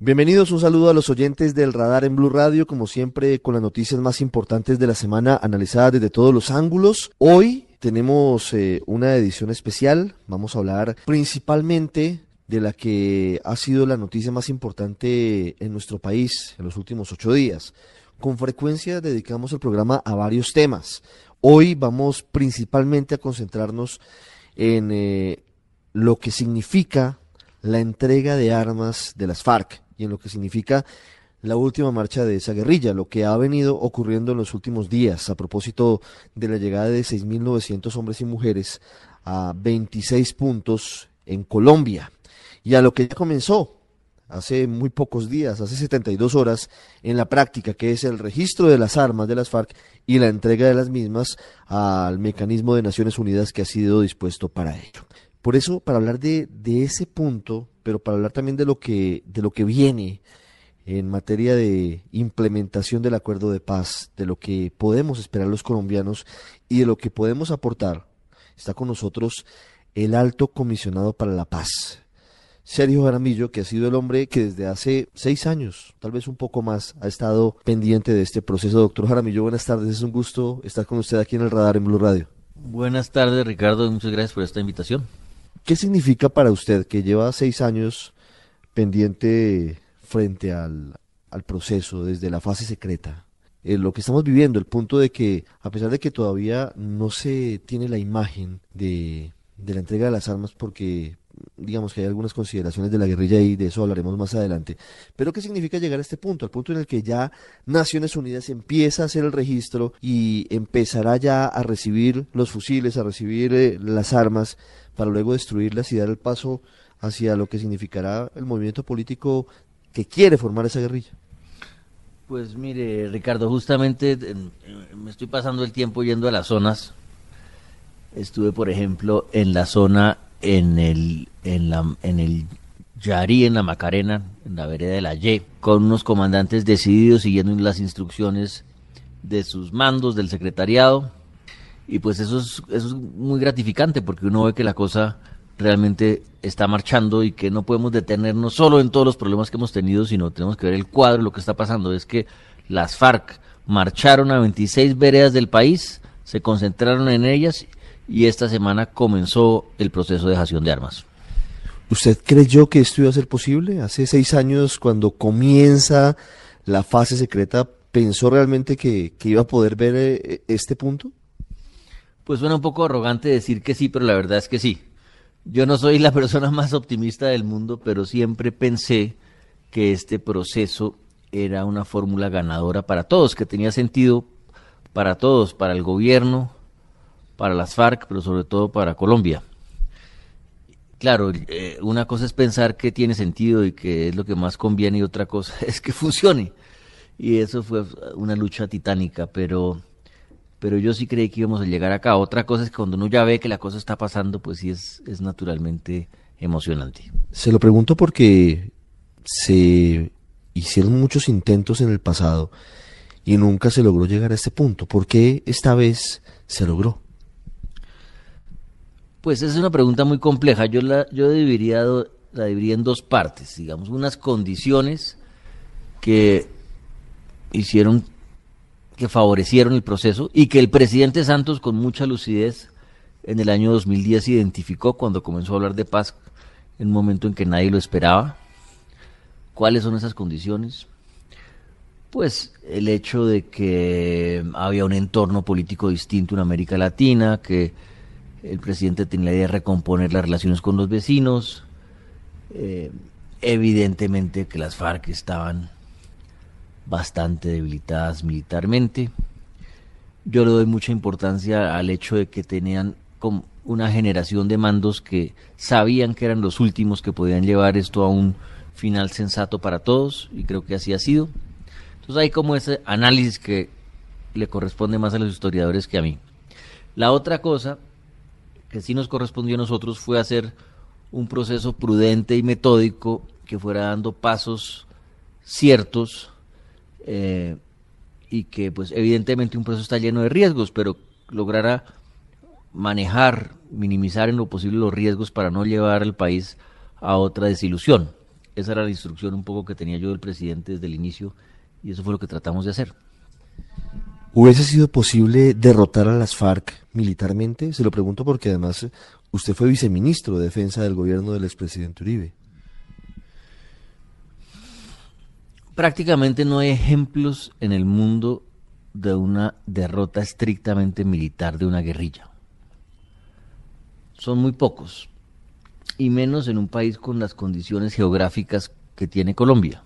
Bienvenidos, un saludo a los oyentes del Radar en Blue Radio, como siempre con las noticias más importantes de la semana analizadas desde todos los ángulos. Hoy tenemos eh, una edición especial, vamos a hablar principalmente de la que ha sido la noticia más importante en nuestro país en los últimos ocho días. Con frecuencia dedicamos el programa a varios temas. Hoy vamos principalmente a concentrarnos en eh, lo que significa la entrega de armas de las FARC y en lo que significa la última marcha de esa guerrilla, lo que ha venido ocurriendo en los últimos días a propósito de la llegada de 6.900 hombres y mujeres a 26 puntos en Colombia y a lo que ya comenzó hace muy pocos días, hace 72 horas, en la práctica, que es el registro de las armas de las FARC y la entrega de las mismas al mecanismo de Naciones Unidas que ha sido dispuesto para ello. Por eso, para hablar de, de ese punto, pero para hablar también de lo que, de lo que viene en materia de implementación del acuerdo de paz, de lo que podemos esperar los colombianos y de lo que podemos aportar, está con nosotros el alto comisionado para la paz, Sergio Jaramillo, que ha sido el hombre que desde hace seis años, tal vez un poco más, ha estado pendiente de este proceso. Doctor Jaramillo, buenas tardes, es un gusto estar con usted aquí en el radar en Blue Radio. Buenas tardes, Ricardo, muchas gracias por esta invitación. ¿Qué significa para usted que lleva seis años pendiente frente al, proceso desde la fase secreta? Eh, lo que estamos viviendo, el punto de que, a pesar de que todavía no se tiene la imagen de, de la entrega de las armas porque digamos que hay algunas consideraciones de la guerrilla y de eso hablaremos más adelante. Pero ¿qué significa llegar a este punto? Al punto en el que ya Naciones Unidas empieza a hacer el registro y empezará ya a recibir los fusiles, a recibir eh, las armas para luego destruirlas y dar el paso hacia lo que significará el movimiento político que quiere formar esa guerrilla. Pues mire, Ricardo, justamente me estoy pasando el tiempo yendo a las zonas. Estuve, por ejemplo, en la zona en el, en la, en el Yarí, en la Macarena, en la vereda de la Y, con unos comandantes decididos siguiendo las instrucciones de sus mandos, del secretariado. Y pues eso es, eso es muy gratificante porque uno ve que la cosa realmente está marchando y que no podemos detenernos solo en todos los problemas que hemos tenido, sino tenemos que ver el cuadro. Lo que está pasando es que las FARC marcharon a 26 veredas del país, se concentraron en ellas y esta semana comenzó el proceso de dejación de armas. ¿Usted creyó que esto iba a ser posible? Hace seis años, cuando comienza la fase secreta, ¿pensó realmente que, iba a poder ver eh, este punto? Pues suena un poco arrogante decir que sí, pero la verdad es que sí. Yo no soy la persona más optimista del mundo, pero siempre pensé que este proceso era una fórmula ganadora para todos, que tenía sentido para todos, para el gobierno, para las FARC, pero sobre todo para Colombia. Claro, eh, una cosa es pensar que tiene sentido y que es lo que más conviene y otra cosa es que funcione. Y eso fue una lucha titánica, pero, pero yo sí creí que íbamos a llegar acá. Otra cosa es que cuando uno ya ve que la cosa está pasando, pues sí es, es naturalmente emocionante. Se lo pregunto porque se hicieron muchos intentos en el pasado y nunca se logró llegar a este punto. ¿Por qué esta vez se logró? Pues es una pregunta muy compleja. Yo la, yo dividiría, la dividiría en dos partes, digamos, unas condiciones que hicieron, que favorecieron el proceso y que el presidente Santos con mucha lucidez en el año 2010 identificó cuando comenzó a hablar de paz en un momento en que nadie lo esperaba. ¿Cuáles son esas condiciones? Pues el hecho de que había un entorno político distinto en América Latina, que el presidente tenía la idea de recomponer las relaciones con los vecinos. Eh, evidentemente que las FARC estaban bastante debilitadas militarmente. Yo le doy mucha importancia al hecho de que tenían como una generación de mandos que sabían que eran los últimos que podían llevar esto a un final sensato para todos y creo que así ha sido. Entonces hay como ese análisis que le corresponde más a los historiadores que a mí. La otra cosa que sí nos correspondió a nosotros fue hacer un proceso prudente y metódico que fuera dando pasos ciertos eh, y que pues evidentemente un proceso está lleno de riesgos, pero lograra manejar, minimizar en lo posible los riesgos para no llevar al país a otra desilusión. Esa era la instrucción un poco que tenía yo del presidente desde el inicio y eso fue lo que tratamos de hacer. ¿Hubiese sido posible derrotar a las FARC militarmente? Se lo pregunto porque además usted fue viceministro de Defensa del gobierno del expresidente Uribe. Prácticamente no hay ejemplos en el mundo de una derrota estrictamente militar de una guerrilla. Son muy pocos, y menos en un país con las condiciones geográficas que tiene Colombia.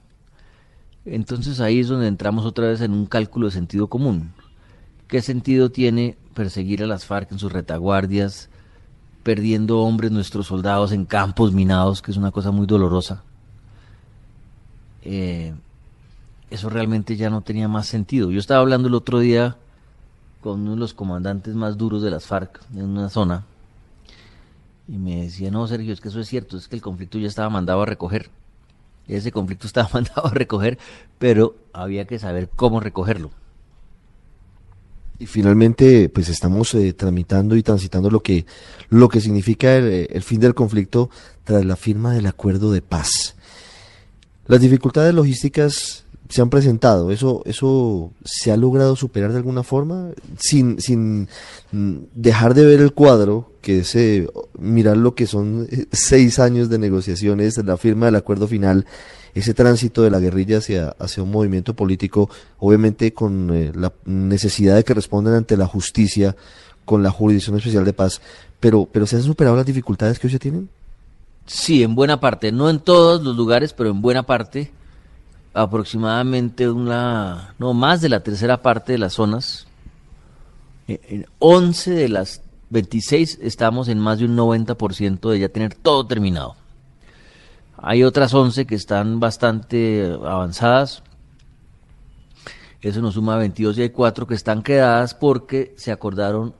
Entonces ahí es donde entramos otra vez en un cálculo de sentido común. ¿Qué sentido tiene perseguir a las FARC en sus retaguardias, perdiendo hombres nuestros soldados en campos minados, que es una cosa muy dolorosa? Eh, eso realmente ya no tenía más sentido. Yo estaba hablando el otro día con uno de los comandantes más duros de las FARC en una zona y me decía, no, Sergio, es que eso es cierto, es que el conflicto ya estaba mandado a recoger ese conflicto estaba mandado a recoger, pero había que saber cómo recogerlo. Y finalmente, pues estamos eh, tramitando y transitando lo que, lo que significa el, el, fin del conflicto tras la firma del acuerdo de paz. Las dificultades logísticas se han presentado, eso, eso se ha logrado superar de alguna forma, sin, sin mm, dejar de ver el cuadro, que es eh, mirar lo que son eh, seis años de negociaciones, la firma del acuerdo final, ese tránsito de la guerrilla hacia, hacia un movimiento político, obviamente con eh, la necesidad de que respondan ante la justicia, con la jurisdicción especial de paz, pero, pero ¿se han superado las dificultades que hoy se tienen? Sí, en buena parte, no en todos los lugares, pero en buena parte aproximadamente una, no más de la tercera parte de las zonas. En 11 de las 26 estamos en más de un 90% de ya tener todo terminado. Hay otras 11 que están bastante avanzadas. Eso nos suma 22 y hay 4 que están quedadas porque se acordaron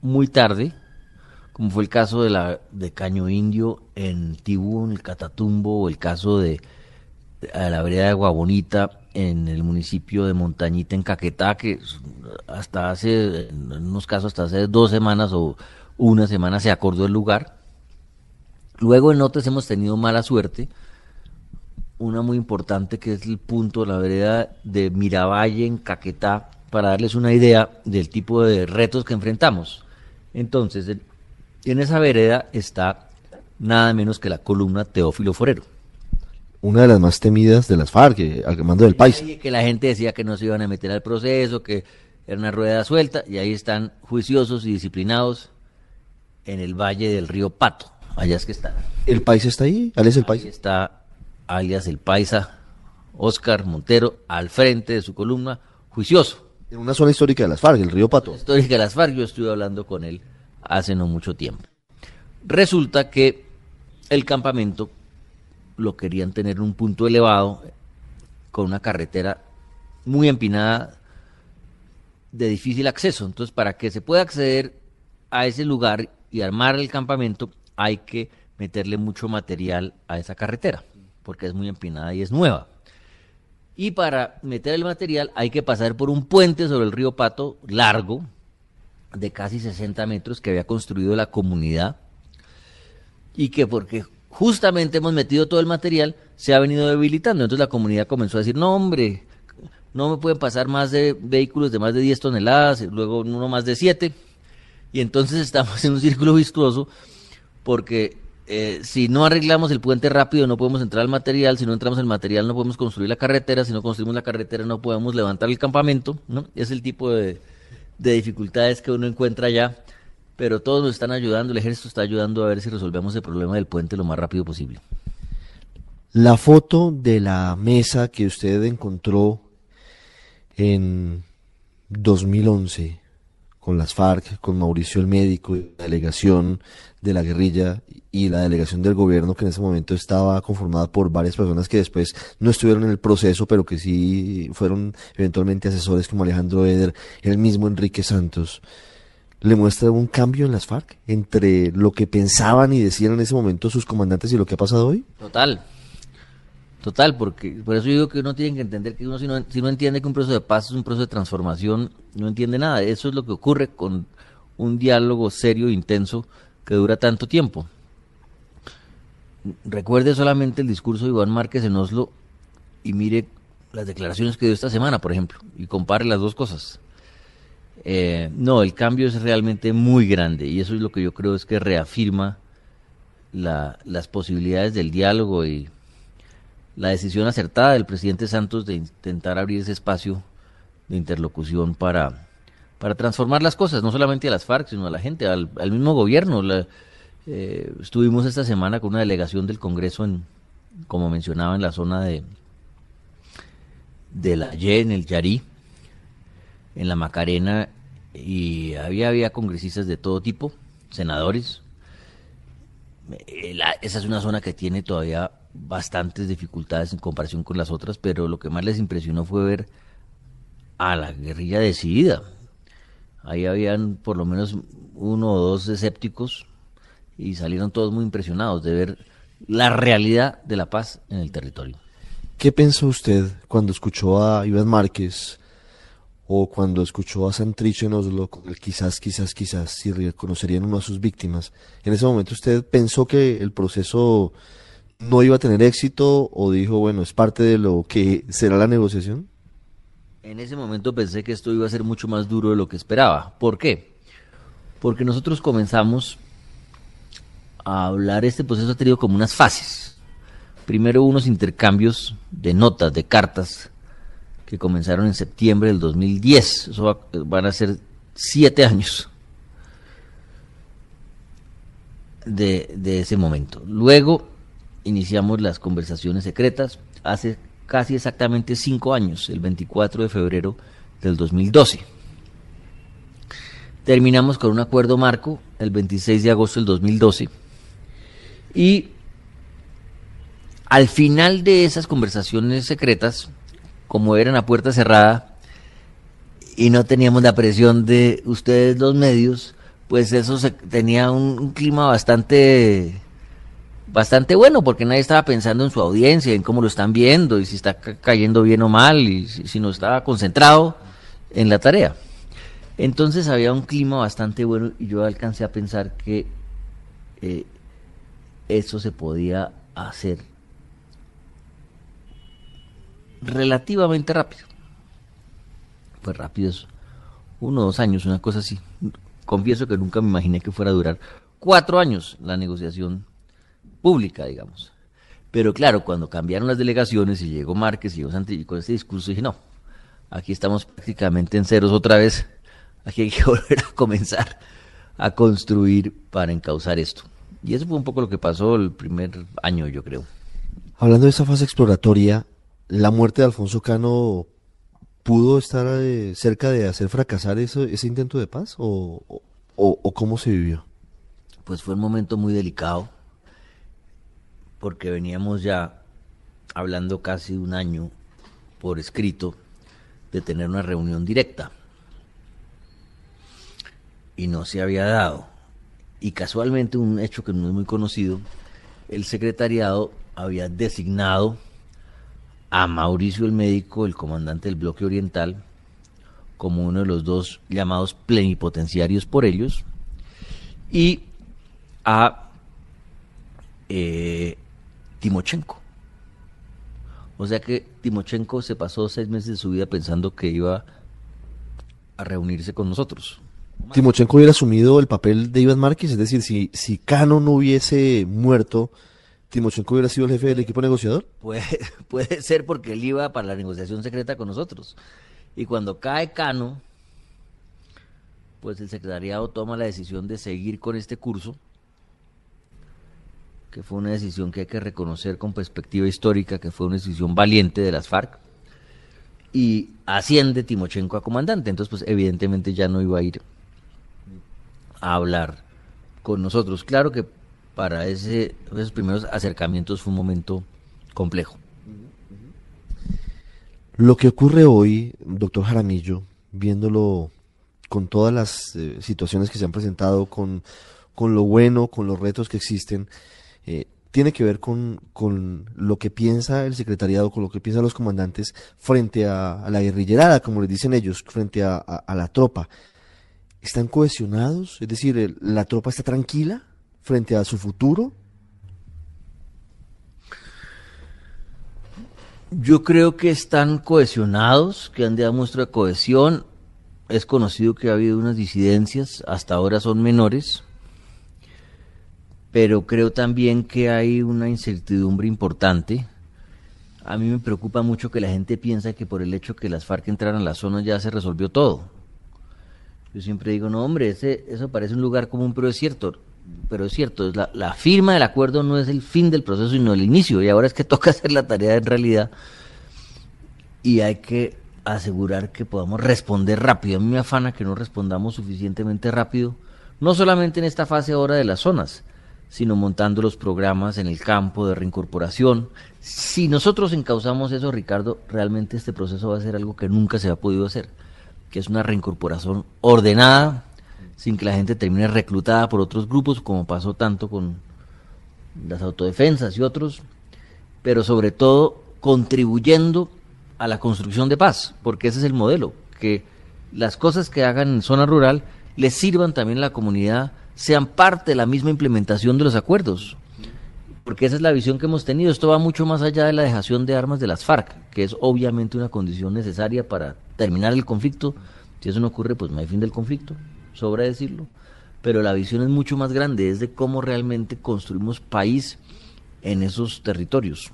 muy tarde, como fue el caso de la de Caño Indio en Tibú, en el Catatumbo, o el caso de a la vereda de Guabonita en el municipio de Montañita en Caquetá, que hasta hace, en unos casos hasta hace dos semanas o una semana se acordó el lugar. Luego en otras hemos tenido mala suerte, una muy importante que es el punto la vereda de Miravalle en Caquetá, para darles una idea del tipo de retos que enfrentamos. Entonces, en esa vereda está nada menos que la columna Teófilo Forero una de las más temidas de las FARC, eh, al mando del país. Que la gente decía que no se iban a meter al proceso, que era una rueda suelta, y ahí están juiciosos y disciplinados en el valle del río Pato. Allá es que están. ¿El país está ahí? ¿Alias el país? Ahí está alias el paisa, Oscar Montero, al frente de su columna, juicioso. En una zona histórica de las FARC, el río Pato. Histórica de las FARC, yo estuve hablando con él hace no mucho tiempo. Resulta que el campamento lo querían tener en un punto elevado, con una carretera muy empinada, de difícil acceso. Entonces, para que se pueda acceder a ese lugar y armar el campamento, hay que meterle mucho material a esa carretera, porque es muy empinada y es nueva. Y para meter el material hay que pasar por un puente sobre el río Pato largo, de casi 60 metros, que había construido la comunidad, y que porque justamente hemos metido todo el material, se ha venido debilitando. Entonces la comunidad comenzó a decir, no hombre, no me pueden pasar más de vehículos de más de 10 toneladas, luego uno más de 7. Y entonces estamos en un círculo viscoso porque eh, si no arreglamos el puente rápido no podemos entrar al material, si no entramos al material no podemos construir la carretera, si no construimos la carretera no podemos levantar el campamento, ¿no? Es el tipo de, de dificultades que uno encuentra allá pero todos nos están ayudando, el ejército está ayudando a ver si resolvemos el problema del puente lo más rápido posible. La foto de la mesa que usted encontró en 2011 con las FARC, con Mauricio el médico, la delegación de la guerrilla y la delegación del gobierno que en ese momento estaba conformada por varias personas que después no estuvieron en el proceso, pero que sí fueron eventualmente asesores como Alejandro Eder, el mismo Enrique Santos le muestra un cambio en las FARC entre lo que pensaban y decían en ese momento sus comandantes y lo que ha pasado hoy? Total. Total, porque por eso digo que uno tiene que entender que uno si no, si no entiende que un proceso de paz es un proceso de transformación, no entiende nada. Eso es lo que ocurre con un diálogo serio e intenso que dura tanto tiempo. recuerde solamente el discurso de Iván Márquez en Oslo y mire las declaraciones que dio esta semana, por ejemplo, y compare las dos cosas. Eh, no, el cambio es realmente muy grande y eso es lo que yo creo es que reafirma las posibilidades del diálogo y la decisión acertada del presidente Santos de intentar abrir ese espacio de interlocución para, para transformar las cosas, no solamente a las FARC, sino a la gente, al, mismo gobierno. Eh, estuvimos esta semana con una delegación del Congreso, en, como mencionaba, en la zona de, de la Y, en el Yarí, en la Macarena, y había, había congresistas de todo tipo, senadores. Esa es una zona que tiene todavía bastantes dificultades en comparación con las otras, pero lo que más les impresionó fue ver a la guerrilla decidida. Ahí habían por lo menos uno o dos escépticos y salieron todos muy impresionados de ver la realidad de la paz en el territorio. ¿Qué pensó usted cuando escuchó a Iván Márquez o cuando escuchó a Santricho en Oslo quizás, quizás, quizás, si reconocerían uno a sus víctimas? ¿En ese momento usted pensó que el proceso no iba a tener éxito o dijo, bueno, es parte de lo que será la negociación? En ese momento pensé que esto iba a ser mucho más duro de lo que esperaba. ¿Por qué? Porque nosotros comenzamos a hablar, este proceso ha tenido como unas fases Primero unos intercambios de notas, de cartas, que comenzaron en septiembre del 2010. Eso van a ser siete años de, de ese momento. Luego iniciamos las conversaciones secretas hace casi exactamente cinco años, el 24 de febrero del 2012. Terminamos con un acuerdo marco el 26 de agosto del 2012 y al final de esas conversaciones secretas, como eran a puerta cerrada y no teníamos la presión de ustedes los medios, pues eso tenía un, clima bastante bastante bueno porque nadie estaba pensando en su audiencia, en cómo lo están viendo y si está cayendo bien o mal y si, no estaba concentrado en la tarea. Entonces había un clima bastante bueno y yo alcancé a pensar que eh, eso se podía hacer relativamente rápido. Fue rápido eso. Uno o dos años, una cosa así. Confieso que nunca me imaginé que fuera a durar cuatro años la negociación pública, digamos. Pero claro, cuando cambiaron las delegaciones y llegó Márquez y llegó Santilli con ese discurso, dije, no, aquí estamos prácticamente en ceros otra vez. Aquí hay que volver a comenzar a construir para encauzar esto. Y eso fue un poco lo que pasó el primer año, yo creo. Hablando de esa fase exploratoria, la muerte de Alfonso Cano pudo estar eh, cerca de hacer fracasar ese intento de paz o, o, cómo se vivió? Pues fue un momento muy delicado porque veníamos ya hablando casi un año por escrito de tener una reunión directa y no se había dado. Y casualmente un hecho que no es muy conocido, el secretariado había designado a Mauricio el médico, el comandante del bloque oriental, como uno de los dos llamados plenipotenciarios por ellos, y a eh, Timochenko. O sea que Timochenko se pasó seis meses de su vida pensando que iba a reunirse con nosotros. Timochenko hubiera asumido el papel de Iván Márquez, es decir, si, si Cano no hubiese muerto, Timochenko hubiera sido el jefe del equipo negociador? Puede, ser porque él iba para la negociación secreta con nosotros. Y cuando cae Cano, pues el secretariado toma la decisión de seguir con este curso, que fue una decisión que hay que reconocer con perspectiva histórica, que fue una decisión valiente de las FARC, y asciende Timochenko a comandante. Entonces, pues evidentemente ya no iba a ir a hablar con nosotros. Claro que para ese, esos primeros acercamientos fue un momento complejo. Lo que ocurre hoy, doctor Jaramillo, viéndolo con todas las eh, situaciones que se han presentado, con, con, lo bueno, con los retos que existen, eh, tiene que ver con, con, lo que piensa el secretariado, con lo que piensan los comandantes frente a, la guerrillerada, como les dicen ellos, frente a, a, la tropa. ¿Están cohesionados? Es decir, ¿la tropa está tranquila? Frente a su futuro? Yo creo que están cohesionados, que han dado muestra de cohesión. Es conocido que ha habido unas disidencias, hasta ahora son menores, pero creo también que hay una incertidumbre importante. A mí me preocupa mucho que la gente piensa que por el hecho que las FARC entraran a la zona ya se resolvió todo. Yo siempre digo, no hombre, ese, eso parece un lugar común, pero es cierto. Pero es cierto, la, la firma del acuerdo no es el fin del proceso, sino el inicio. Y ahora es que toca hacer la tarea en realidad. Y hay que asegurar que podamos responder rápido. A mí me afana que no respondamos suficientemente rápido, no solamente en esta fase ahora de las zonas, sino montando los programas en el campo de reincorporación. Si nosotros encauzamos eso, Ricardo, realmente este proceso va a ser algo que nunca se ha podido hacer, que es una reincorporación ordenada, sin que la gente termine reclutada por otros grupos, como pasó tanto con las autodefensas y otros, pero sobre todo contribuyendo a la construcción de paz, porque ese es el modelo, que las cosas que hagan en zona rural les sirvan también a la comunidad sean parte de la misma implementación de los acuerdos. Porque esa es la visión que hemos tenido. Esto va mucho más allá de la dejación de armas de las FARC, que es obviamente una condición necesaria para terminar el conflicto. Si eso no ocurre, pues no hay fin del conflicto, sobra decirlo. Pero la visión es mucho más grande, es de cómo realmente construimos país en esos territorios.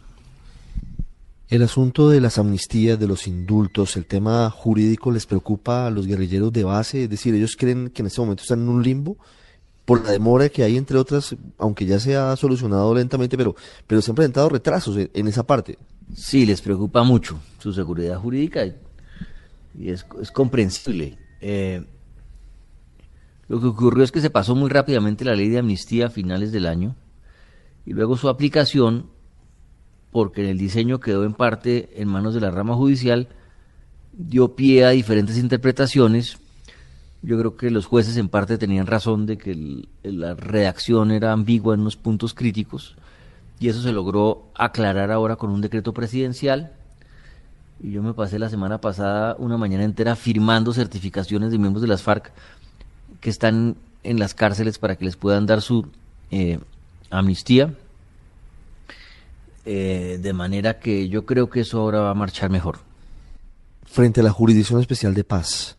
El asunto de las amnistías, de los indultos, el tema jurídico les preocupa a los guerrilleros de base, es decir, ellos creen que en este momento están en un limbo por la demora que hay, entre otras, aunque ya se ha solucionado lentamente, pero, pero se han presentado retrasos en, esa parte. Sí, les preocupa mucho su seguridad jurídica y, es, comprensible. Eh, lo que ocurrió es que se pasó muy rápidamente la ley de amnistía a finales del año y luego su aplicación, porque el diseño quedó en parte en manos de la rama judicial, dio pie a diferentes interpretaciones yo creo que los jueces en parte tenían razón de que la redacción era ambigua en unos puntos críticos y eso se logró aclarar ahora con un decreto presidencial. Y yo me pasé la semana pasada una mañana entera firmando certificaciones de miembros de las FARC que están en las cárceles para que les puedan dar su eh, amnistía. Eh, de manera que yo creo que eso ahora va a marchar mejor. Frente a la Jurisdicción Especial de Paz,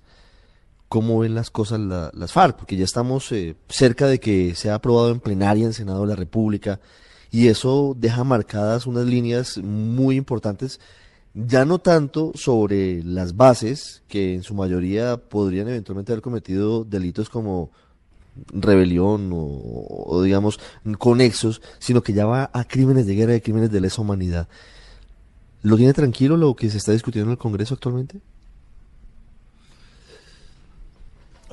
cómo ven las cosas las FARC, porque ya estamos eh, cerca de que sea aprobado en plenaria en Senado de la República y eso deja marcadas unas líneas muy importantes, ya no tanto sobre las bases, que en su mayoría podrían eventualmente haber cometido delitos como rebelión o, digamos conexos, sino que ya va a crímenes de guerra y crímenes de lesa humanidad. ¿Lo tiene tranquilo lo que se está discutiendo en el Congreso actualmente?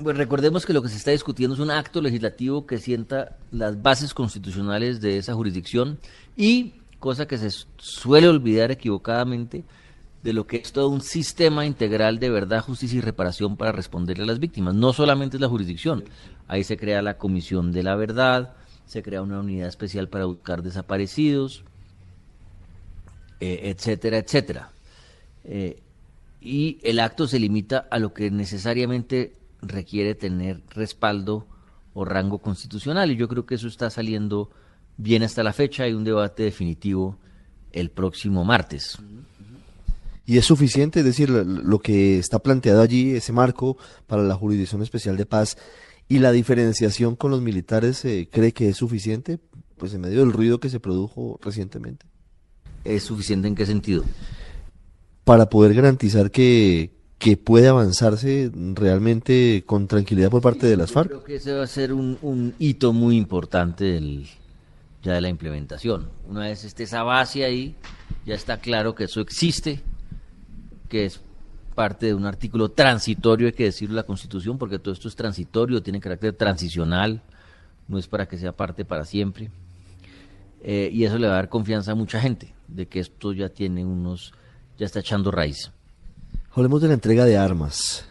Pues recordemos que lo que se está discutiendo es un acto legislativo que sienta las bases constitucionales de esa jurisdicción y, cosa que se suele olvidar equivocadamente, de lo que es todo un sistema integral de verdad, justicia y reparación para responderle a las víctimas. No solamente es la jurisdicción, ahí se crea la Comisión de la Verdad, se crea una unidad especial para buscar desaparecidos, eh, etcétera, etcétera. Eh, y el acto se limita a lo que necesariamente requiere tener respaldo o rango constitucional y yo creo que eso está saliendo bien hasta la fecha. Hay un debate definitivo el próximo martes. ¿Y es suficiente? Es decir, lo que está planteado allí, ese marco para la Jurisdicción Especial de Paz y la diferenciación con los militares, eh, ¿cree que es suficiente? Pues en medio del ruido que se produjo recientemente. ¿Es suficiente en qué sentido? Para poder garantizar que, que puede avanzarse realmente con tranquilidad por parte de las FARC. Creo que ese va a ser un, hito muy importante ya de la implementación. Una vez esté esa base ahí, ya está claro que eso existe, que es parte de un artículo transitorio, hay que decirlo, la Constitución, porque todo esto es transitorio, tiene carácter transicional, no es para que sea parte para siempre. Eh, y eso le va a dar confianza a mucha gente, de que esto ya tiene unos, ya está echando raíz. Hablemos de la entrega de armas.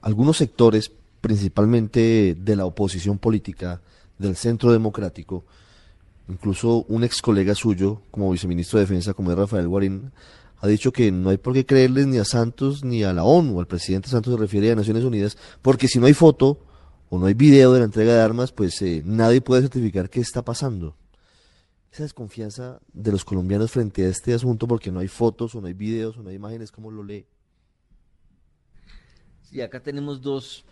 Algunos sectores, principalmente de la oposición política, del centro democrático, incluso un ex colega suyo, como viceministro de Defensa, como es Rafael Guarín, ha dicho que no hay por qué creerles ni a Santos ni a la ONU, al presidente Santos se refiere a Naciones Unidas, porque si no hay foto o no hay video de la entrega de armas, pues eh, nadie puede certificar qué está pasando. esa desconfianza de los colombianos frente a este asunto porque no hay fotos o no hay videos o no hay imágenes, ¿cómo lo lee? Sí, acá tenemos dos,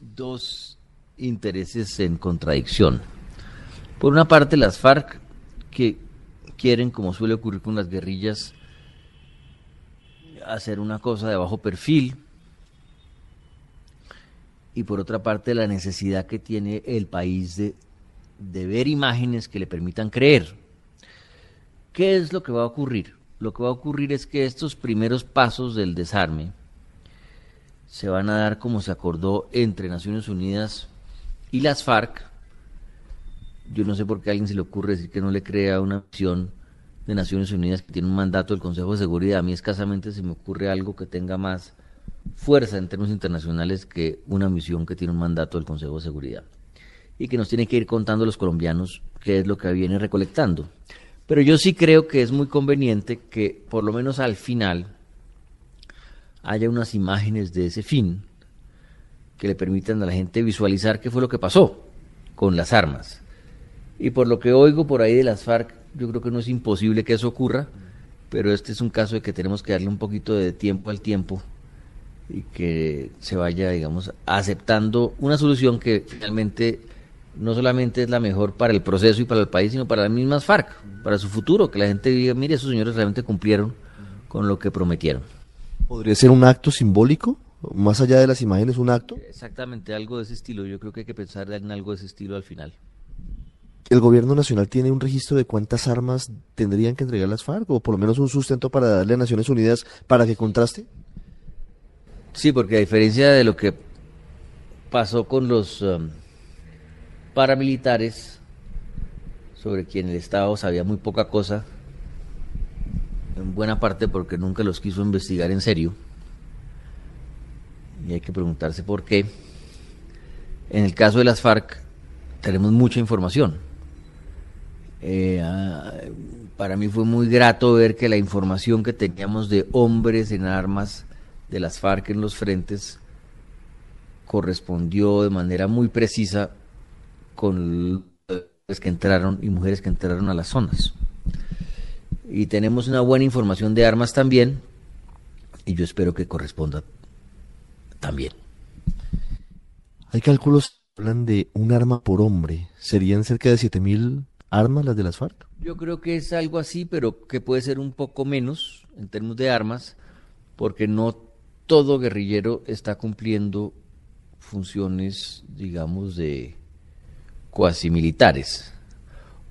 dos intereses en contradicción. Por una parte, las FARC, que quieren, como suele ocurrir con las guerrillas, hacer una cosa de bajo perfil, y por otra parte la necesidad que tiene el país de, ver imágenes que le permitan creer. ¿Qué es lo que va a ocurrir? Lo que va a ocurrir es que estos primeros pasos del desarme se van a dar como se acordó entre Naciones Unidas y las FARC. Yo no sé por qué a alguien se le ocurre decir que no le crea una misión de Naciones Unidas que tiene un mandato del Consejo de Seguridad. A mí escasamente se me ocurre algo que tenga más fuerza en términos internacionales que una misión que tiene un mandato del Consejo de Seguridad y que nos tiene que ir contando los colombianos qué es lo que viene recolectando. Pero yo sí creo que es muy conveniente que por lo menos al final haya unas imágenes de ese fin que le permitan a la gente visualizar qué fue lo que pasó con las armas. Y por lo que oigo por ahí de las FARC, yo creo que no es imposible que eso ocurra, pero este es un caso de que tenemos que darle un poquito de tiempo al tiempo y que se vaya, digamos, aceptando una solución que finalmente no solamente es la mejor para el proceso y para el país, sino para las mismas FARC, para su futuro, que la gente diga, mire, esos señores realmente cumplieron con lo que prometieron. ¿Podría ser un acto simbólico? Más allá de las imágenes, un acto. Exactamente, algo de ese estilo. Yo creo que hay que pensar en algo de ese estilo al final. ¿El gobierno nacional tiene un registro de cuántas armas tendrían que entregar las FARC o por lo menos un sustento para darle a Naciones Unidas para que contraste? Sí, porque a diferencia de lo que pasó con los um, paramilitares, sobre quien el Estado sabía muy poca cosa, en buena parte porque nunca los quiso investigar en serio, y hay que preguntarse por qué. En el caso de las FARC tenemos mucha información. Eh, ah, para mí fue muy grato ver que la información que teníamos de hombres en armas de las FARC en los frentes correspondió de manera muy precisa con los que entraron y mujeres que entraron a las zonas. Y tenemos una buena información de armas también, y yo espero que corresponda también. Hay cálculos que hablan de un arma por hombre. ¿Serían cerca de 7.000 armas las de las? Yo creo que es algo así, pero que puede ser un poco menos en términos de armas, porque no todo guerrillero está cumpliendo funciones, digamos, de cuasi militares.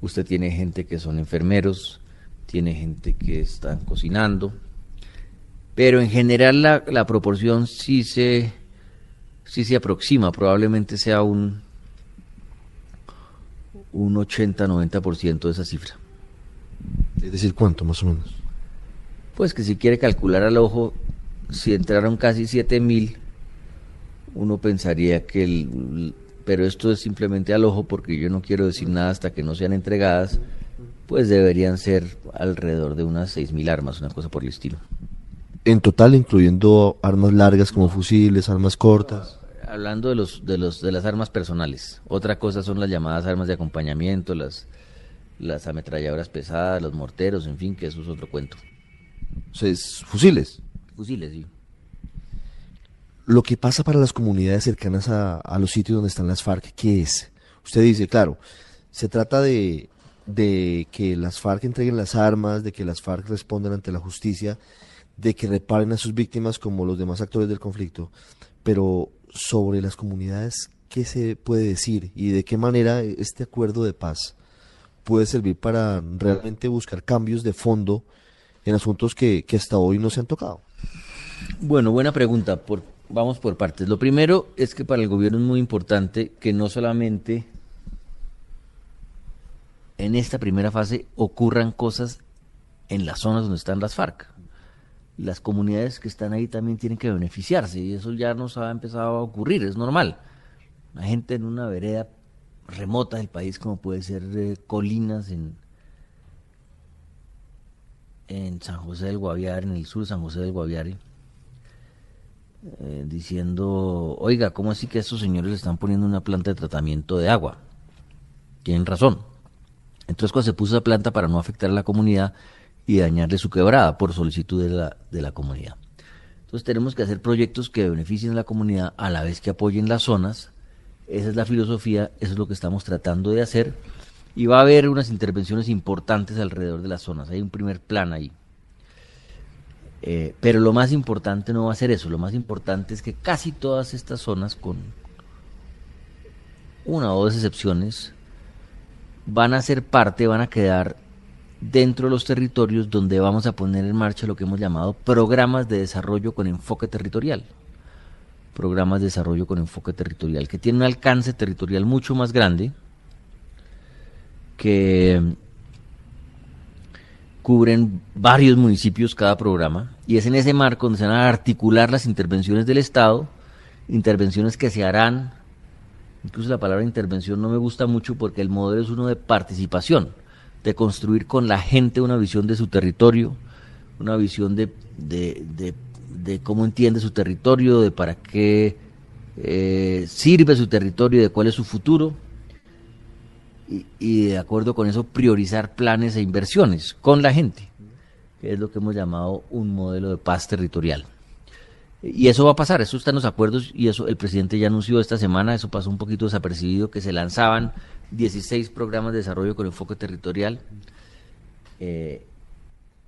Usted tiene gente que son enfermeros, tiene gente que están cocinando, pero en general la, la proporción sí se, sí se aproxima, probablemente sea un, un 80-90% de esa cifra. Es decir, ¿cuánto más o menos? Pues que si quiere calcular al ojo, si entraron casi 7000, uno pensaría que el, pero esto es simplemente al ojo porque yo no quiero decir nada hasta que no sean entregadas, pues deberían ser alrededor de unas 6000 armas, una cosa por el estilo. En total, incluyendo armas largas como fusiles, armas cortas. Hablando de los de los de las armas personales. Otra cosa son las llamadas armas de acompañamiento, las las ametralladoras pesadas, los morteros, en fin, que eso es otro cuento. O sea, es fusiles. Fusiles, sí. Lo que pasa para las comunidades cercanas a, a los sitios donde están las FARC, ¿qué es? Usted dice, claro, se trata de, de que las FARC entreguen las armas, de que las FARC respondan ante la justicia, de que reparen a sus víctimas como los demás actores del conflicto. Pero sobre las comunidades, ¿qué se puede decir y de qué manera este acuerdo de paz puede servir para realmente buscar cambios de fondo en asuntos que, que hasta hoy no se han tocado? Bueno, buena pregunta. Por, vamos por partes. Lo primero es que para el gobierno es muy importante que no solamente en esta primera fase ocurran cosas en las zonas donde están las FARC. Las comunidades que están ahí también tienen que beneficiarse y eso ya nos ha empezado a ocurrir, es normal. La gente en una vereda remota del país como puede ser eh, Colinas en, en San José del Guaviare, en el sur de San José del Guaviare, eh, diciendo, oiga, ¿cómo así que estos señores le están poniendo una planta de tratamiento de agua? Tienen razón. Entonces cuando se puso esa planta para no afectar a la comunidad y dañarle su quebrada por solicitud de la, de la comunidad. Entonces tenemos que hacer proyectos que beneficien a la comunidad a la vez que apoyen las zonas. Esa es la filosofía, eso es lo que estamos tratando de hacer. Y va a haber unas intervenciones importantes alrededor de las zonas. Hay un primer plan ahí. Eh, pero lo más importante no va a ser eso. Lo más importante es que casi todas estas zonas, con una o dos excepciones, van a ser parte, van a quedar dentro de los territorios donde vamos a poner en marcha lo que hemos llamado programas de desarrollo con enfoque territorial. Programas de desarrollo con enfoque territorial, que tienen un alcance territorial mucho más grande, que cubren varios municipios cada programa, y es en ese marco donde se van a articular las intervenciones del Estado, intervenciones que se harán, incluso la palabra intervención no me gusta mucho porque el modelo es uno de participación de construir con la gente una visión de su territorio, una visión de, de, cómo entiende su territorio, de para qué eh, sirve su territorio, de cuál es su futuro, y, de acuerdo con eso priorizar planes e inversiones con la gente, que es lo que hemos llamado un modelo de paz territorial. Y eso va a pasar, eso está en los acuerdos y eso el presidente ya anunció esta semana, eso pasó un poquito desapercibido, que se lanzaban 16 programas de desarrollo con enfoque territorial. Eh,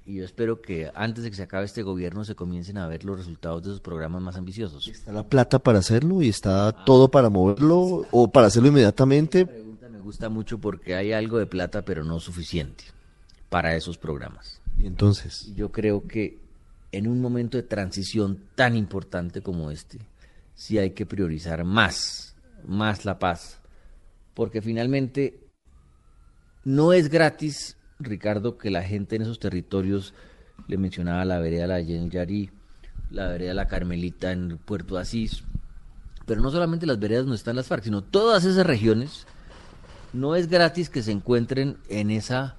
y yo espero que antes de que se acabe este gobierno se comiencen a ver los resultados de esos programas más ambiciosos. ¿Está la plata para hacerlo y está todo para moverlo o para hacerlo inmediatamente? Esta pregunta me gusta mucho porque hay algo de plata pero no suficiente para esos programas. ¿Y entonces? Yo creo que en un momento de transición tan importante como este, sí hay que priorizar más, más la paz, porque finalmente no es gratis, Ricardo, que la gente en esos territorios, le mencionaba la vereda La Yarí, la vereda La Carmelita en Puerto Asís, pero no solamente las veredas donde están las FARC, sino todas esas regiones, no es gratis que se encuentren en esa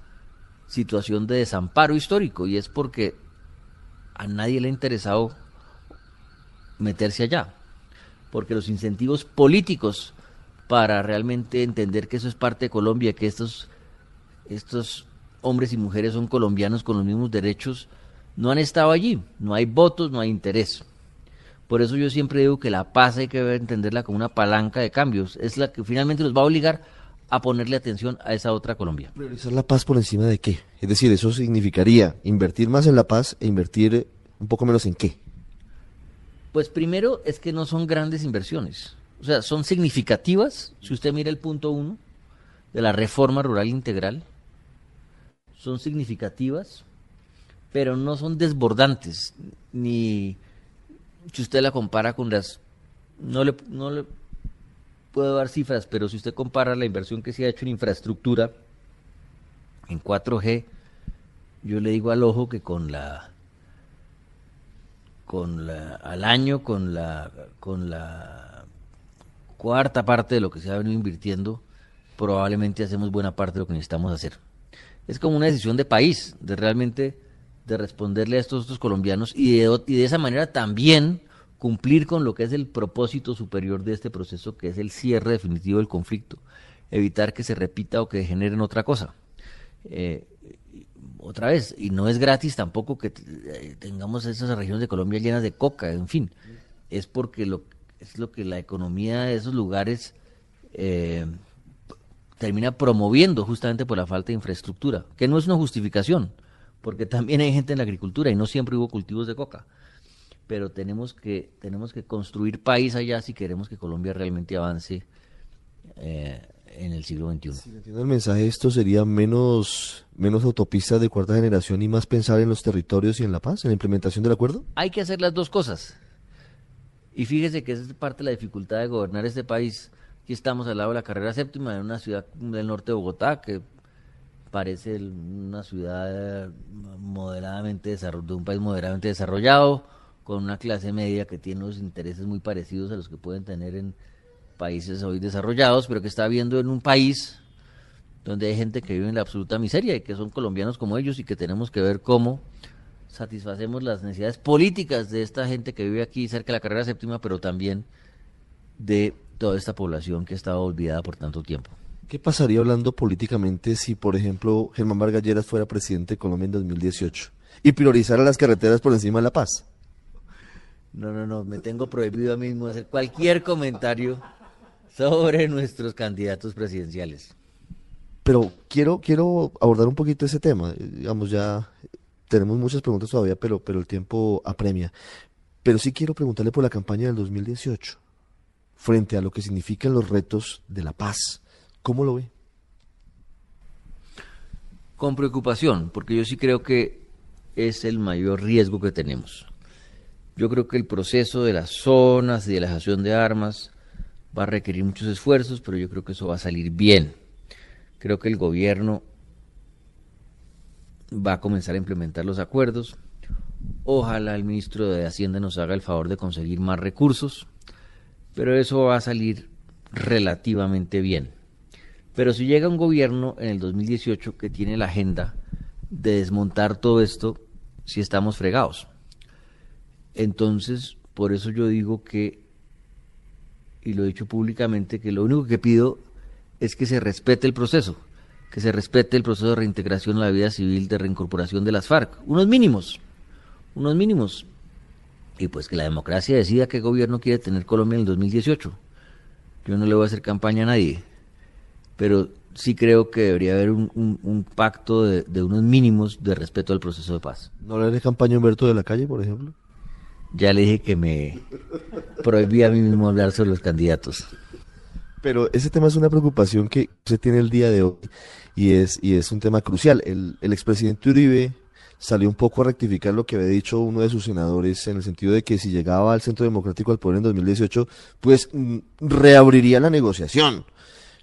situación de desamparo histórico, y es porque a nadie le ha interesado meterse allá, porque los incentivos políticos para realmente entender que eso es parte de Colombia, que estos, estos hombres y mujeres son colombianos con los mismos derechos, no han estado allí, no hay votos, no hay interés. Por eso yo siempre digo que la paz hay que entenderla como una palanca de cambios, es la que finalmente nos va a obligar a ponerle atención a esa otra Colombia. ¿Priorizar la paz por encima de qué? Es decir, eso significaría invertir más en la paz e invertir un poco menos en qué. Pues primero es que no son grandes inversiones. O sea, son significativas, si usted mira el punto uno de la reforma rural integral, son significativas, pero no son desbordantes, ni si usted la compara con las... No le, no le puedo dar cifras, pero si usted compara la inversión que se ha hecho en infraestructura, en 4G, yo le digo al ojo que con la con la, al año con la con la cuarta parte de lo que se ha venido invirtiendo, probablemente hacemos buena parte de lo que necesitamos hacer. Es como una decisión de país, de realmente de responderle a estos otros colombianos y de esa manera también cumplir con lo que es el propósito superior de este proceso, que es el cierre definitivo del conflicto, evitar que se repita o que generen otra cosa. Eh, otra vez, y no es gratis tampoco que eh, tengamos esas regiones de Colombia llenas de coca, en fin, es porque lo, es lo que la economía de esos lugares eh, termina promoviendo justamente por la falta de infraestructura, que no es una justificación, porque también hay gente en la agricultura y no siempre hubo cultivos de coca. Pero tenemos que, tenemos que construir país allá si queremos que Colombia realmente avance eh, en el siglo XXI. Si entiendo el mensaje, esto sería menos, menos autopistas de cuarta generación y más pensar en los territorios y en la paz, en la implementación del acuerdo. Hay que hacer las dos cosas. Y fíjese que esa es parte de la dificultad de gobernar este país. Aquí estamos al lado de la carrera séptima, en una ciudad del norte de Bogotá, que parece una ciudad moderadamente desarrollada, de un país moderadamente desarrollado, con una clase media que tiene unos intereses muy parecidos a los que pueden tener en países hoy desarrollados, pero que está viendo en un país donde hay gente que vive en la absoluta miseria y que son colombianos como ellos y que tenemos que ver cómo satisfacemos las necesidades políticas de esta gente que vive aquí cerca de la carrera séptima, pero también de toda esta población que ha estado olvidada por tanto tiempo. ¿Qué pasaría hablando políticamente si, por ejemplo, Germán Vargas Lleras fuera presidente de Colombia en 2018 y priorizara las carreteras por encima de la paz? No, no, no, me tengo prohibido a mí mismo hacer cualquier comentario sobre nuestros candidatos presidenciales. Pero quiero, quiero abordar un poquito ese tema. Digamos, ya tenemos muchas preguntas todavía, pero, pero el tiempo apremia. Pero sí quiero preguntarle por la campaña del 2018, frente a lo que significan los retos de la paz. ¿Cómo lo ve? Con preocupación, porque yo sí creo que es el mayor riesgo que tenemos. Yo creo que el proceso de las zonas y de la dejación de armas va a requerir muchos esfuerzos, pero yo creo que eso va a salir bien. Creo que el gobierno va a comenzar a implementar los acuerdos. Ojalá el ministro de Hacienda nos haga el favor de conseguir más recursos, pero eso va a salir relativamente bien. Pero si llega un gobierno en el 2018 que tiene la agenda de desmontar todo esto, si estamos fregados. Entonces, por eso yo digo que, y lo he dicho públicamente, que lo único que pido es que se respete el proceso, que se respete el proceso de reintegración a la vida civil, de reincorporación de las FARC, unos mínimos, unos mínimos. Y pues que la democracia decida qué gobierno quiere tener Colombia en el 2018. Yo no le voy a hacer campaña a nadie, pero sí creo que debería haber un, pacto de, unos mínimos de respeto al proceso de paz. ¿No le haré campaña a Humberto de la Calle, por ejemplo? Ya le dije que me prohibía a mí mismo hablar sobre los candidatos. Pero ese tema es una preocupación que se tiene el día de hoy y es, y es un tema crucial. El, el expresidente Uribe salió un poco a rectificar lo que había dicho uno de sus senadores en el sentido de que si llegaba al Centro Democrático al poder en 2018, pues mm, reabriría la negociación.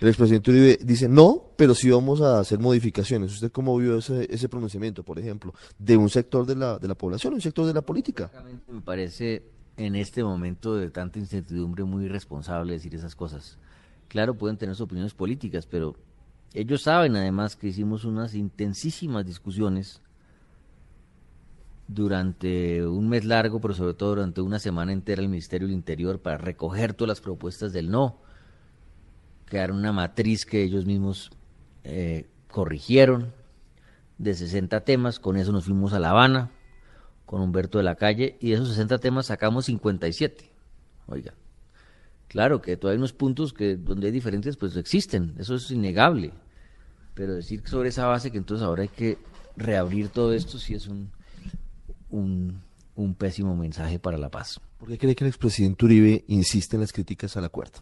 El expresidente Uribe dice no, pero sí vamos a hacer modificaciones. ¿Usted cómo vio ese, ese pronunciamiento, por ejemplo, de un sector de la, de la población, un sector de la política? Me parece en este momento de tanta incertidumbre muy irresponsable decir esas cosas. Claro, pueden tener sus opiniones políticas, pero ellos saben además que hicimos unas intensísimas discusiones durante un mes largo, pero sobre todo durante una semana entera el Ministerio del Interior para recoger todas las propuestas del no, crear una matriz que ellos mismos eh, corrigieron de 60 temas, con eso nos fuimos a La Habana con Humberto de la Calle y de esos 60 temas sacamos 57. Oiga, claro que todavía hay unos puntos que donde hay diferentes pues existen, eso es innegable, pero decir sobre esa base que entonces ahora hay que reabrir todo esto sí es un un, pésimo mensaje para la paz. ¿Por qué cree que el expresidente Uribe insiste en las críticas al acuerdo?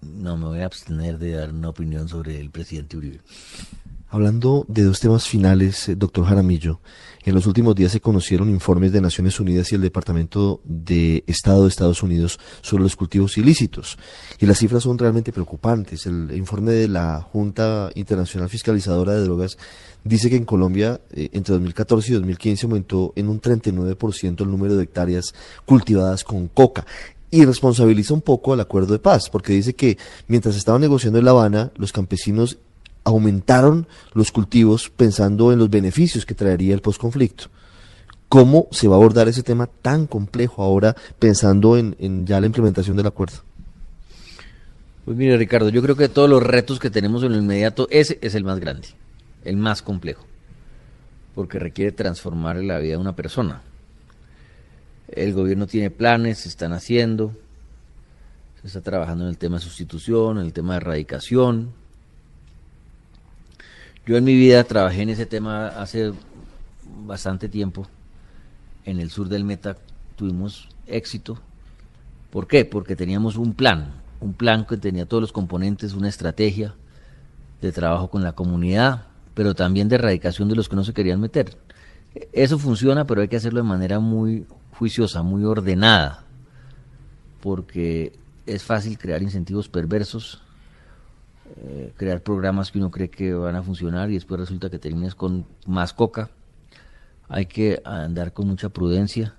No, me voy a abstener de dar una opinión sobre el presidente Uribe. Hablando de dos temas finales, eh, doctor Jaramillo, en los últimos días se conocieron informes de Naciones Unidas y el Departamento de Estado de Estados Unidos sobre los cultivos ilícitos. Y las cifras son realmente preocupantes. El informe de la Junta Internacional Fiscalizadora de Drogas dice que en Colombia eh, entre 2014 y 2015 aumentó en un 39% el número de hectáreas cultivadas con coca y responsabiliza un poco al acuerdo de paz, porque dice que mientras estaban negociando en La Habana, los campesinos aumentaron los cultivos pensando en los beneficios que traería el posconflicto. ¿Cómo se va a abordar ese tema tan complejo ahora pensando en, ya la implementación del acuerdo? Pues mire Ricardo, yo creo que todos los retos que tenemos en lo inmediato, ese es el más grande, el más complejo, porque requiere transformar la vida de una persona. El gobierno tiene planes, se están haciendo, se está trabajando en el tema de sustitución, en el tema de erradicación, yo en mi vida trabajé en ese tema hace bastante tiempo. En el sur del Meta tuvimos éxito. ¿Por qué? Porque teníamos un plan, un plan que tenía todos los componentes, una estrategia de trabajo con la comunidad, pero también de erradicación de los que no se querían meter. Eso funciona, pero hay que hacerlo de manera muy juiciosa, muy ordenada, porque es fácil crear incentivos perversos eh, crear programas que uno cree que van a funcionar y después resulta que terminas con más coca. Hay que andar con mucha prudencia,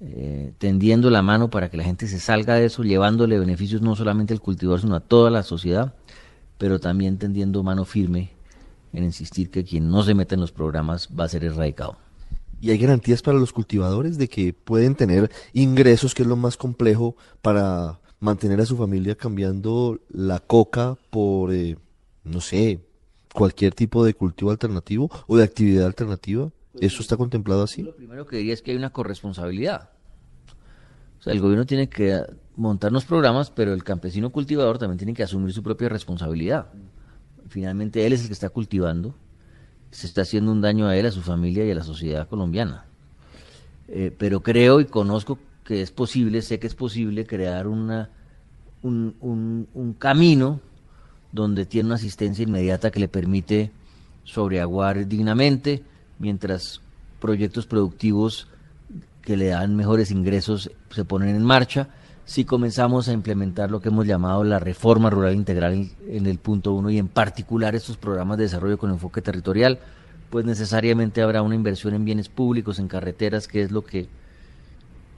eh, tendiendo la mano para que la gente se salga de eso, llevándole beneficios no solamente al cultivador, sino a toda la sociedad, pero también tendiendo mano firme en insistir que quien no se meta en los programas va a ser erradicado. ¿Y hay garantías para los cultivadores de que pueden tener ingresos, que es lo más complejo, para mantener a su familia cambiando la coca por, eh, no sé, cualquier tipo de cultivo alternativo o de actividad alternativa? ¿Eso está contemplado así? Lo primero que diría es que hay una corresponsabilidad. O sea, el gobierno tiene que montar unos programas, pero el campesino cultivador también tiene que asumir su propia responsabilidad. Finalmente él es el que está cultivando, se está haciendo un daño a él, a su familia y a la sociedad colombiana. Eh, pero creo y conozco que es posible, sé que es posible crear una, un, un camino donde tiene una asistencia inmediata que le permite sobreaguar dignamente, mientras proyectos productivos que le dan mejores ingresos se ponen en marcha. Si comenzamos a implementar lo que hemos llamado la reforma rural integral en el punto uno y en particular estos programas de desarrollo con enfoque territorial, pues necesariamente habrá una inversión en bienes públicos, en carreteras, que es lo que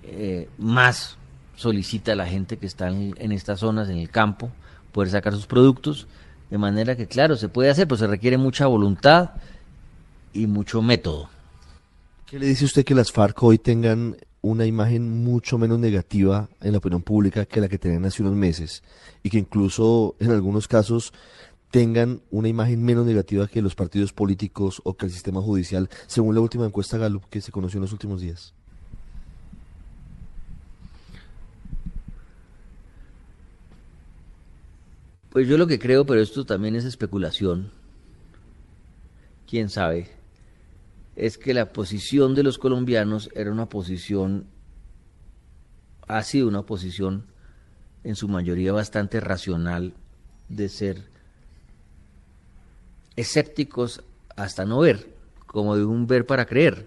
eh, más solicita la gente que está en, en, estas zonas, en el campo, poder sacar sus productos, de manera que, claro, se puede hacer, pero se requiere mucha voluntad y mucho método. ¿Qué le dice usted que las FARC hoy tengan una imagen mucho menos negativa en la opinión pública que la que tenían hace unos meses y que incluso en algunos casos tengan una imagen menos negativa que los partidos políticos o que el sistema judicial, según la última encuesta Gallup que se conoció en los últimos días? Pues yo lo que creo, pero esto también es especulación, quién sabe, es que la posición de los colombianos era una posición, ha sido una posición en su mayoría bastante racional de ser escépticos hasta no ver, como de un ver para creer.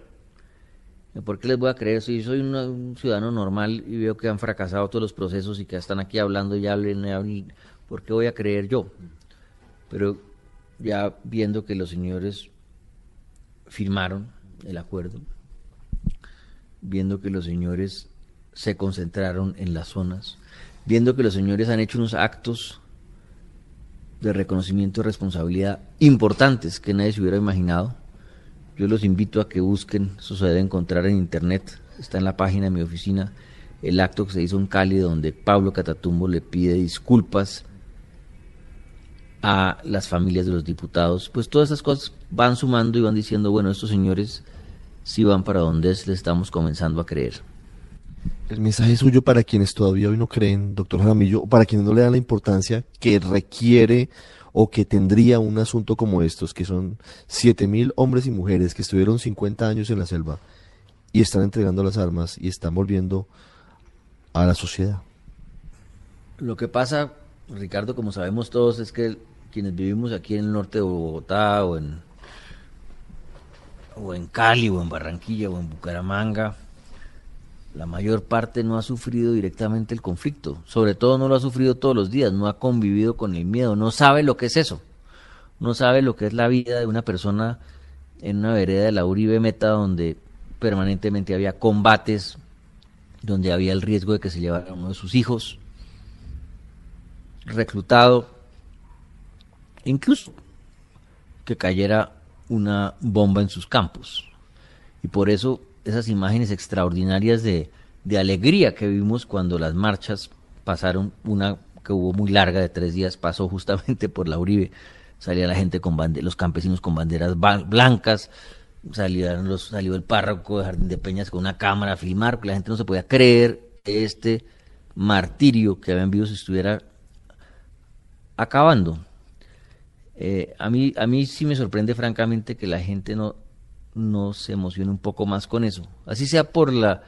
¿Por qué les voy a creer si soy un ciudadano normal y veo que han fracasado todos los procesos y que están aquí hablando y hablen, hablen ¿por qué voy a creer yo? Pero ya viendo que los señores firmaron el acuerdo, viendo que los señores se concentraron en las zonas, viendo que los señores han hecho unos actos de reconocimiento y responsabilidad importantes que nadie se hubiera imaginado. Yo los invito a que busquen, eso se debe encontrar en internet, está en la página de mi oficina, el acto que se hizo en Cali donde Pablo Catatumbo le pide disculpas a las familias de los diputados, pues todas esas cosas van sumando y van diciendo, bueno, estos señores sí van para donde les estamos comenzando a creer. El mensaje suyo para quienes todavía hoy no creen, doctor Jaramillo, o para quienes no le dan la importancia que requiere o que tendría un asunto como estos, que son siete mil hombres y mujeres que estuvieron 50 años en la selva y están entregando las armas y están volviendo a la sociedad. Lo que pasa, Ricardo, como sabemos todos, es que quienes vivimos aquí en el norte de Bogotá o en, o en Cali o en Barranquilla o en Bucaramanga, la mayor parte no ha sufrido directamente el conflicto, sobre todo no lo ha sufrido todos los días, no ha convivido con el miedo, no sabe lo que es eso, no sabe lo que es la vida de una persona en una vereda de la Uribe Meta donde permanentemente había combates, donde había el riesgo de que se llevara uno de sus hijos, reclutado, incluso que cayera una bomba en sus campos. Y por eso esas imágenes extraordinarias de, de alegría que vimos cuando las marchas pasaron, una que hubo muy larga de tres días, pasó justamente por la Uribe, salía la gente con los campesinos con banderas blancas, salieron los, salió el párroco de Jardín de Peñas con una cámara a filmar, porque la gente no se podía creer este martirio que habían visto se estuviera acabando. Eh, a, mí, a mí sí me sorprende francamente que la gente no, no se emocione un poco más con eso. Así sea por la,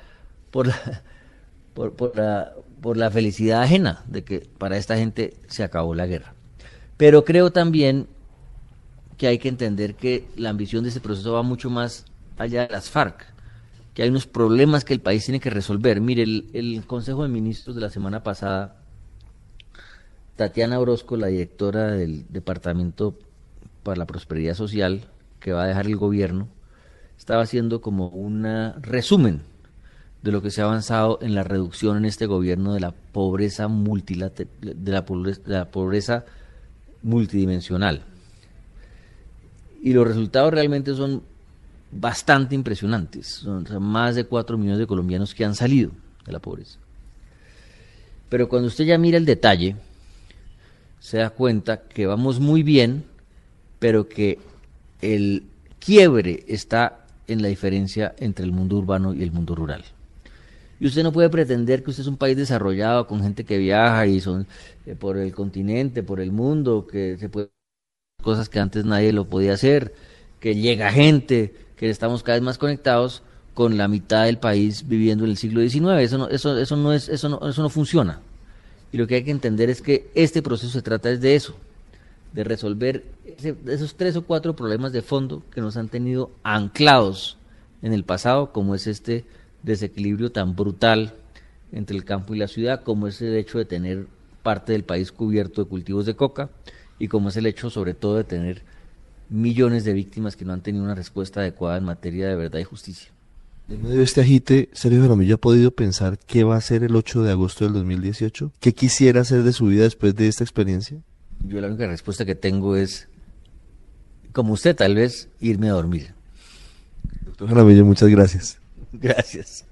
por la, por, la, por la felicidad ajena de que para esta gente se acabó la guerra. Pero creo también que hay que entender que la ambición de ese proceso va mucho más allá de las FARC, que hay unos problemas que el país tiene que resolver. Mire, el Consejo de Ministros de la semana pasada Tatiana Orozco, la directora del Departamento para la Prosperidad Social que va a dejar el gobierno, estaba haciendo como un resumen de lo que se ha avanzado en la reducción en este gobierno de la pobreza multidimensional. Y los resultados realmente son bastante impresionantes. Son más de 4 millones de colombianos que han salido de la pobreza. Pero cuando usted ya mira el detalle, se da cuenta que vamos muy bien, pero que el quiebre está en la diferencia entre el mundo urbano y el mundo rural. Y usted no puede pretender que usted es un país desarrollado con gente que viaja y son eh, por el continente, por el mundo, que se puede cosas que antes nadie lo podía hacer, que llega gente, que estamos cada vez más conectados con la mitad del país viviendo en el siglo XIX. Eso no, eso, eso no es, eso no, eso no funciona. Y lo que hay que entender es que este proceso se trata es de eso, de resolver esos tres o cuatro problemas de fondo que nos han tenido anclados en el pasado, como es este desequilibrio tan brutal entre el campo y la ciudad, como es el hecho de tener parte del país cubierto de cultivos de coca y como es el hecho sobre todo de tener millones de víctimas que no han tenido una respuesta adecuada en materia de verdad y justicia. En medio de este agite, Sergio Jaramillo ha podido pensar qué va a hacer el 8 de agosto del 2018, qué quisiera hacer de su vida después de esta experiencia. Yo la única respuesta que tengo es, como usted tal vez, irme a dormir. Doctor Jaramillo, muchas gracias. Gracias.